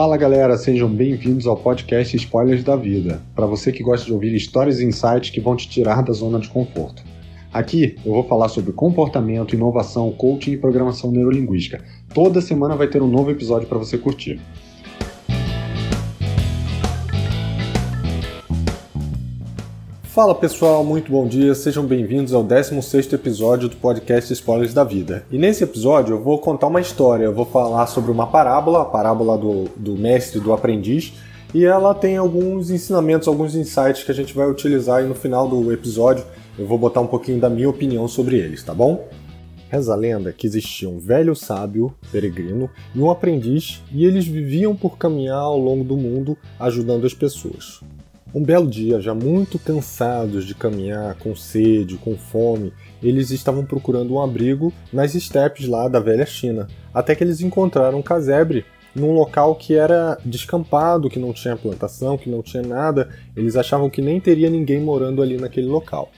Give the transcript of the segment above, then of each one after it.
Fala galera, sejam bem-vindos ao podcast Spoilers da Vida, para você que gosta de ouvir histórias e insights que vão te tirar da zona de conforto. Aqui eu vou falar sobre comportamento, inovação, coaching e programação neurolinguística. Toda semana vai ter um novo episódio para você curtir. Fala pessoal, muito bom dia, sejam bem-vindos ao 16 episódio do podcast Spoilers da Vida. E nesse episódio eu vou contar uma história, eu vou falar sobre uma parábola, a parábola do, do mestre do aprendiz, e ela tem alguns ensinamentos, alguns insights que a gente vai utilizar aí no final do episódio. Eu vou botar um pouquinho da minha opinião sobre eles, tá bom? Reza a lenda que existia um velho sábio, peregrino, e um aprendiz, e eles viviam por caminhar ao longo do mundo ajudando as pessoas. Um belo dia, já muito cansados de caminhar, com sede, com fome, eles estavam procurando um abrigo nas estepes lá da velha China, até que eles encontraram um casebre num local que era descampado, que não tinha plantação, que não tinha nada. Eles achavam que nem teria ninguém morando ali naquele local.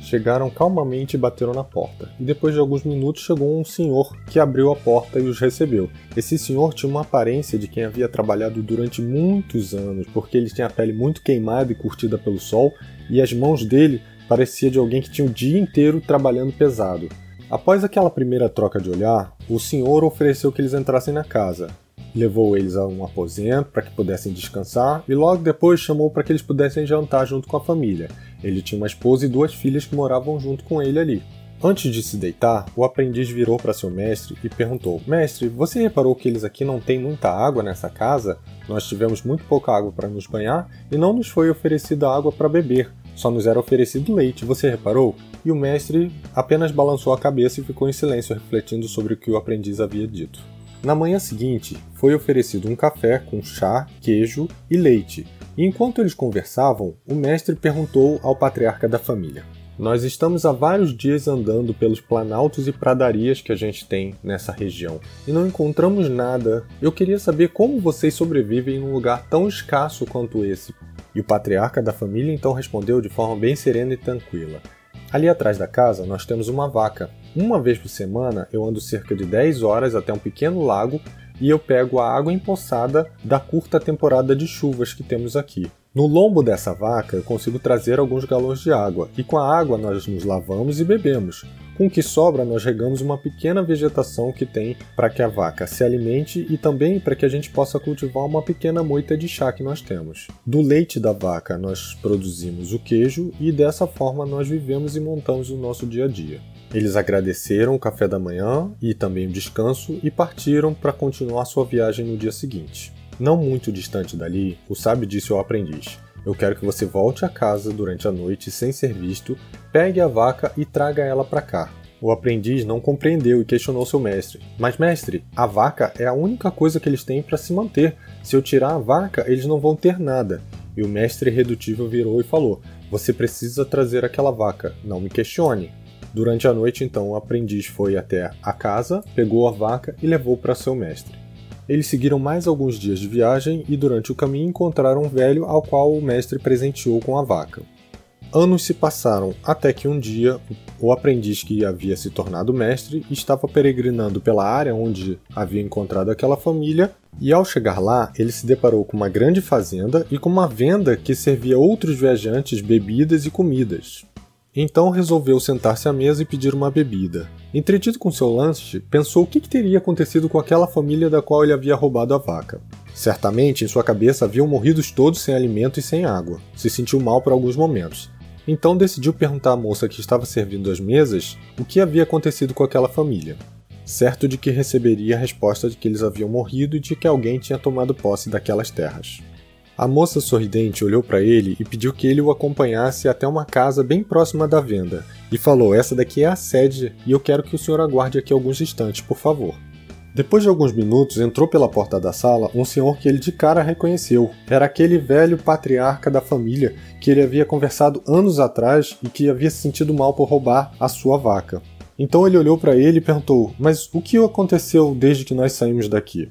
Chegaram calmamente e bateram na porta. E depois de alguns minutos chegou um senhor que abriu a porta e os recebeu. Esse senhor tinha uma aparência de quem havia trabalhado durante muitos anos, porque ele tinha a pele muito queimada e curtida pelo sol, e as mãos dele parecia de alguém que tinha o dia inteiro trabalhando pesado. Após aquela primeira troca de olhar, o senhor ofereceu que eles entrassem na casa. Levou eles a um aposento para que pudessem descansar e logo depois chamou para que eles pudessem jantar junto com a família. Ele tinha uma esposa e duas filhas que moravam junto com ele ali. Antes de se deitar, o aprendiz virou para seu mestre e perguntou: Mestre, você reparou que eles aqui não têm muita água nessa casa? Nós tivemos muito pouca água para nos banhar e não nos foi oferecida água para beber, só nos era oferecido leite, você reparou? E o mestre apenas balançou a cabeça e ficou em silêncio, refletindo sobre o que o aprendiz havia dito. Na manhã seguinte, foi oferecido um café com chá, queijo e leite, e enquanto eles conversavam, o mestre perguntou ao patriarca da família: Nós estamos há vários dias andando pelos planaltos e pradarias que a gente tem nessa região e não encontramos nada. Eu queria saber como vocês sobrevivem em um lugar tão escasso quanto esse. E o patriarca da família então respondeu de forma bem serena e tranquila: Ali atrás da casa nós temos uma vaca. Uma vez por semana eu ando cerca de 10 horas até um pequeno lago e eu pego a água empoçada da curta temporada de chuvas que temos aqui. No lombo dessa vaca eu consigo trazer alguns galões de água, e com a água nós nos lavamos e bebemos. Com o que sobra, nós regamos uma pequena vegetação que tem para que a vaca se alimente e também para que a gente possa cultivar uma pequena moita de chá que nós temos. Do leite da vaca nós produzimos o queijo e dessa forma nós vivemos e montamos o nosso dia a dia. Eles agradeceram o café da manhã e também o descanso e partiram para continuar sua viagem no dia seguinte. Não muito distante dali, o sábio disse ao aprendiz: Eu quero que você volte a casa durante a noite sem ser visto, pegue a vaca e traga ela para cá. O aprendiz não compreendeu e questionou seu mestre: Mas, mestre, a vaca é a única coisa que eles têm para se manter. Se eu tirar a vaca, eles não vão ter nada. E o mestre redutível virou e falou: Você precisa trazer aquela vaca, não me questione. Durante a noite, então, o aprendiz foi até a casa, pegou a vaca e levou para seu mestre. Eles seguiram mais alguns dias de viagem e durante o caminho encontraram um velho ao qual o mestre presenteou com a vaca. Anos se passaram até que um dia o aprendiz que havia se tornado mestre estava peregrinando pela área onde havia encontrado aquela família e ao chegar lá ele se deparou com uma grande fazenda e com uma venda que servia outros viajantes bebidas e comidas. Então resolveu sentar-se à mesa e pedir uma bebida. Entretido com seu lanche, pensou o que, que teria acontecido com aquela família da qual ele havia roubado a vaca. Certamente, em sua cabeça haviam morrido todos sem alimento e sem água. Se sentiu mal por alguns momentos. Então decidiu perguntar à moça que estava servindo as mesas o que havia acontecido com aquela família. Certo de que receberia a resposta de que eles haviam morrido e de que alguém tinha tomado posse daquelas terras. A moça sorridente olhou para ele e pediu que ele o acompanhasse até uma casa bem próxima da venda, e falou: Essa daqui é a sede e eu quero que o senhor aguarde aqui alguns instantes, por favor. Depois de alguns minutos, entrou pela porta da sala um senhor que ele de cara reconheceu. Era aquele velho patriarca da família que ele havia conversado anos atrás e que havia se sentido mal por roubar a sua vaca. Então ele olhou para ele e perguntou: Mas o que aconteceu desde que nós saímos daqui?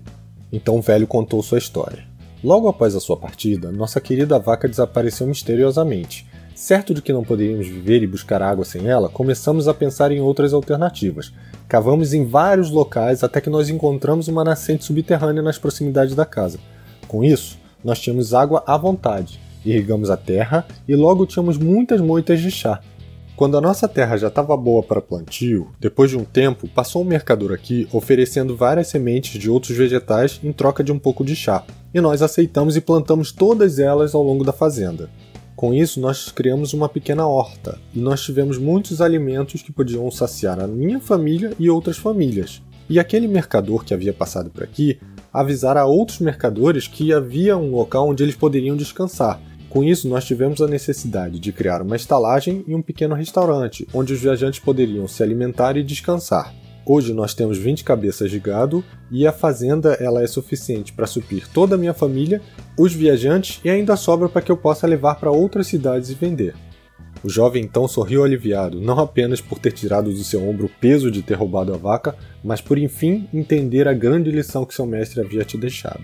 Então o velho contou sua história. Logo após a sua partida, nossa querida vaca desapareceu misteriosamente. Certo de que não poderíamos viver e buscar água sem ela, começamos a pensar em outras alternativas. Cavamos em vários locais até que nós encontramos uma nascente subterrânea nas proximidades da casa. Com isso, nós tínhamos água à vontade, irrigamos a terra e logo tínhamos muitas moitas de chá. Quando a nossa terra já estava boa para plantio, depois de um tempo passou um mercador aqui oferecendo várias sementes de outros vegetais em troca de um pouco de chá, e nós aceitamos e plantamos todas elas ao longo da fazenda. Com isso, nós criamos uma pequena horta e nós tivemos muitos alimentos que podiam saciar a minha família e outras famílias. E aquele mercador que havia passado por aqui avisara a outros mercadores que havia um local onde eles poderiam descansar. Com isso, nós tivemos a necessidade de criar uma estalagem e um pequeno restaurante, onde os viajantes poderiam se alimentar e descansar. Hoje nós temos 20 cabeças de gado e a fazenda ela é suficiente para suprir toda a minha família, os viajantes e ainda sobra para que eu possa levar para outras cidades e vender. O jovem então sorriu aliviado, não apenas por ter tirado do seu ombro o peso de ter roubado a vaca, mas por enfim entender a grande lição que seu mestre havia te deixado.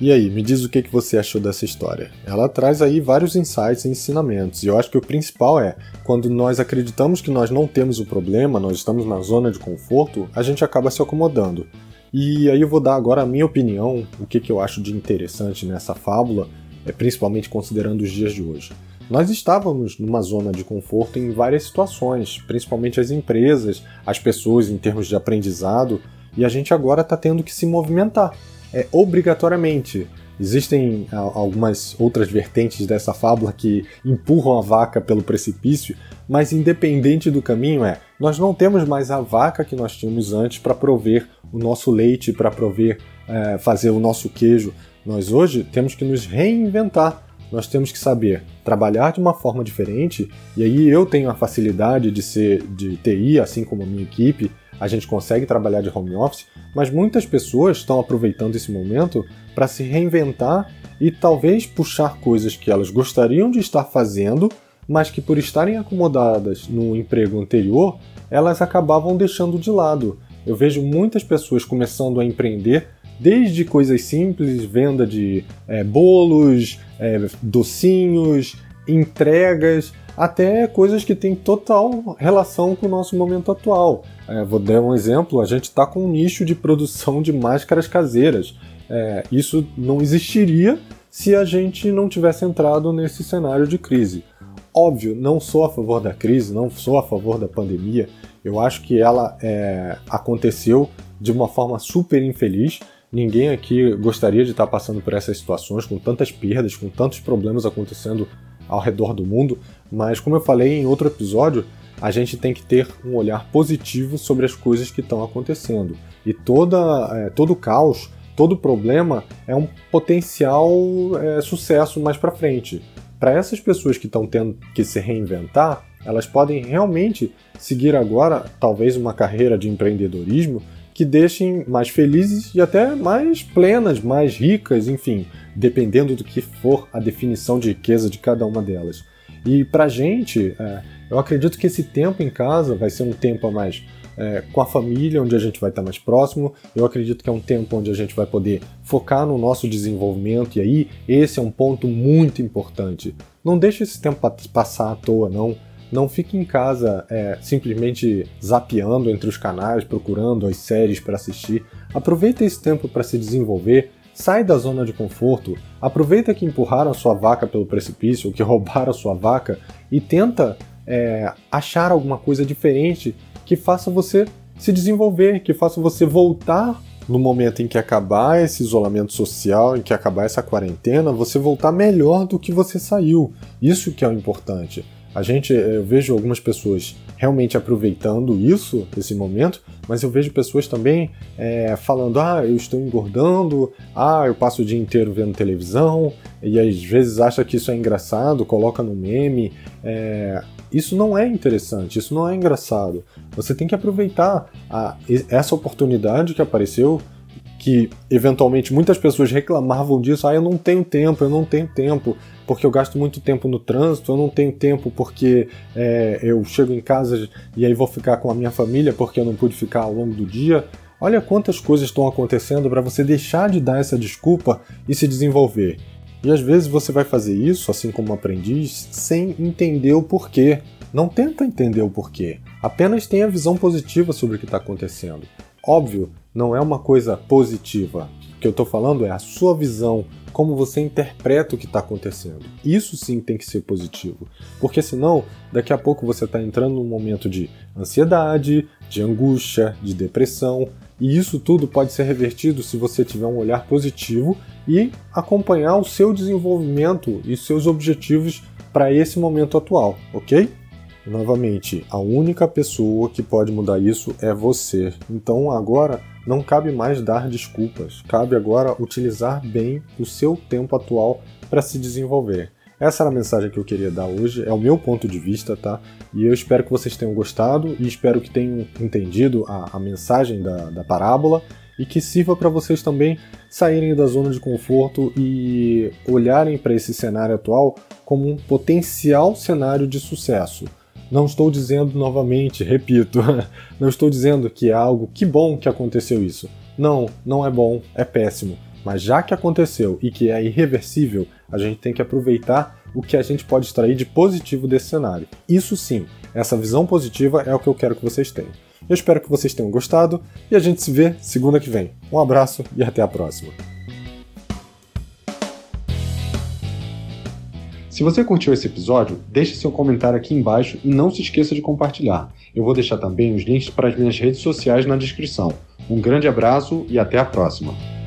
E aí, me diz o que, você achou dessa história. Ela traz aí vários insights e ensinamentos, e eu acho que o principal é, quando nós acreditamos que nós não temos o problema, nós estamos na zona de conforto, a gente acaba se acomodando. E aí eu vou dar agora a minha opinião, o que, que eu acho de interessante nessa fábula, é principalmente considerando os dias de hoje. Nós estávamos numa zona de conforto em várias situações, principalmente as empresas, as pessoas em termos de aprendizado, e a gente agora está tendo que se movimentar. É, obrigatoriamente. Existem algumas outras vertentes dessa fábula que empurram a vaca pelo precipício, mas independente do caminho é, nós não temos mais a vaca que nós tínhamos antes para prover o nosso leite, para prover, é, fazer o nosso queijo. Nós hoje temos que nos reinventar nós temos que saber trabalhar de uma forma diferente, e aí eu tenho a facilidade de ser de TI, assim como a minha equipe, a gente consegue trabalhar de home office, mas muitas pessoas estão aproveitando esse momento para se reinventar e talvez puxar coisas que elas gostariam de estar fazendo, mas que por estarem acomodadas no emprego anterior, elas acabavam deixando de lado. Eu vejo muitas pessoas começando a empreender desde coisas simples, venda de é, bolos, é, docinhos, entregas, até coisas que têm total relação com o nosso momento atual. É, vou dar um exemplo: a gente está com um nicho de produção de máscaras caseiras. É, isso não existiria se a gente não tivesse entrado nesse cenário de crise. Óbvio, não sou a favor da crise, não sou a favor da pandemia. Eu acho que ela é, aconteceu de uma forma super infeliz Ninguém aqui gostaria de estar passando por essas situações, com tantas perdas, com tantos problemas acontecendo ao redor do mundo, mas como eu falei em outro episódio, a gente tem que ter um olhar positivo sobre as coisas que estão acontecendo. E toda, é, todo caos, todo problema é um potencial é, sucesso mais para frente. Para essas pessoas que estão tendo que se reinventar, elas podem realmente seguir agora talvez uma carreira de empreendedorismo que deixem mais felizes e até mais plenas, mais ricas, enfim, dependendo do que for a definição de riqueza de cada uma delas. E pra gente, é, eu acredito que esse tempo em casa vai ser um tempo a mais é, com a família, onde a gente vai estar mais próximo. Eu acredito que é um tempo onde a gente vai poder focar no nosso desenvolvimento, e aí esse é um ponto muito importante. Não deixe esse tempo passar à toa, não. Não fique em casa é, simplesmente zapeando entre os canais, procurando as séries para assistir. Aproveita esse tempo para se desenvolver, sai da zona de conforto, aproveita que empurraram a sua vaca pelo precipício, ou que roubaram a sua vaca, e tenta é, achar alguma coisa diferente que faça você se desenvolver, que faça você voltar no momento em que acabar esse isolamento social, em que acabar essa quarentena, você voltar melhor do que você saiu. Isso que é o importante. A gente, eh, eu vejo algumas pessoas realmente aproveitando isso, esse momento, mas eu vejo pessoas também é, falando: ah, eu estou engordando, ah, eu passo o dia inteiro vendo televisão, e às vezes acha que isso é engraçado, coloca no meme. É, isso não é interessante, isso não é engraçado. Você tem que aproveitar a, essa oportunidade que apareceu que eventualmente muitas pessoas reclamavam disso, ah, eu não tenho tempo, eu não tenho tempo, porque eu gasto muito tempo no trânsito, eu não tenho tempo porque é, eu chego em casa e aí vou ficar com a minha família porque eu não pude ficar ao longo do dia. Olha quantas coisas estão acontecendo para você deixar de dar essa desculpa e se desenvolver. E às vezes você vai fazer isso, assim como aprendiz, sem entender o porquê. Não tenta entender o porquê. Apenas tenha visão positiva sobre o que está acontecendo. Óbvio, não é uma coisa positiva. O que eu estou falando é a sua visão como você interpreta o que está acontecendo. Isso sim tem que ser positivo, porque senão daqui a pouco você está entrando num momento de ansiedade, de angústia, de depressão, e isso tudo pode ser revertido se você tiver um olhar positivo e acompanhar o seu desenvolvimento e seus objetivos para esse momento atual, ok? Novamente, a única pessoa que pode mudar isso é você. Então agora não cabe mais dar desculpas, cabe agora utilizar bem o seu tempo atual para se desenvolver. Essa era a mensagem que eu queria dar hoje, é o meu ponto de vista, tá? E eu espero que vocês tenham gostado e espero que tenham entendido a, a mensagem da, da parábola e que sirva para vocês também saírem da zona de conforto e olharem para esse cenário atual como um potencial cenário de sucesso. Não estou dizendo novamente, repito, não estou dizendo que é algo que bom que aconteceu isso. Não, não é bom, é péssimo. Mas já que aconteceu e que é irreversível, a gente tem que aproveitar o que a gente pode extrair de positivo desse cenário. Isso sim, essa visão positiva é o que eu quero que vocês tenham. Eu espero que vocês tenham gostado e a gente se vê segunda que vem. Um abraço e até a próxima. Se você curtiu esse episódio, deixe seu comentário aqui embaixo e não se esqueça de compartilhar. Eu vou deixar também os links para as minhas redes sociais na descrição. Um grande abraço e até a próxima!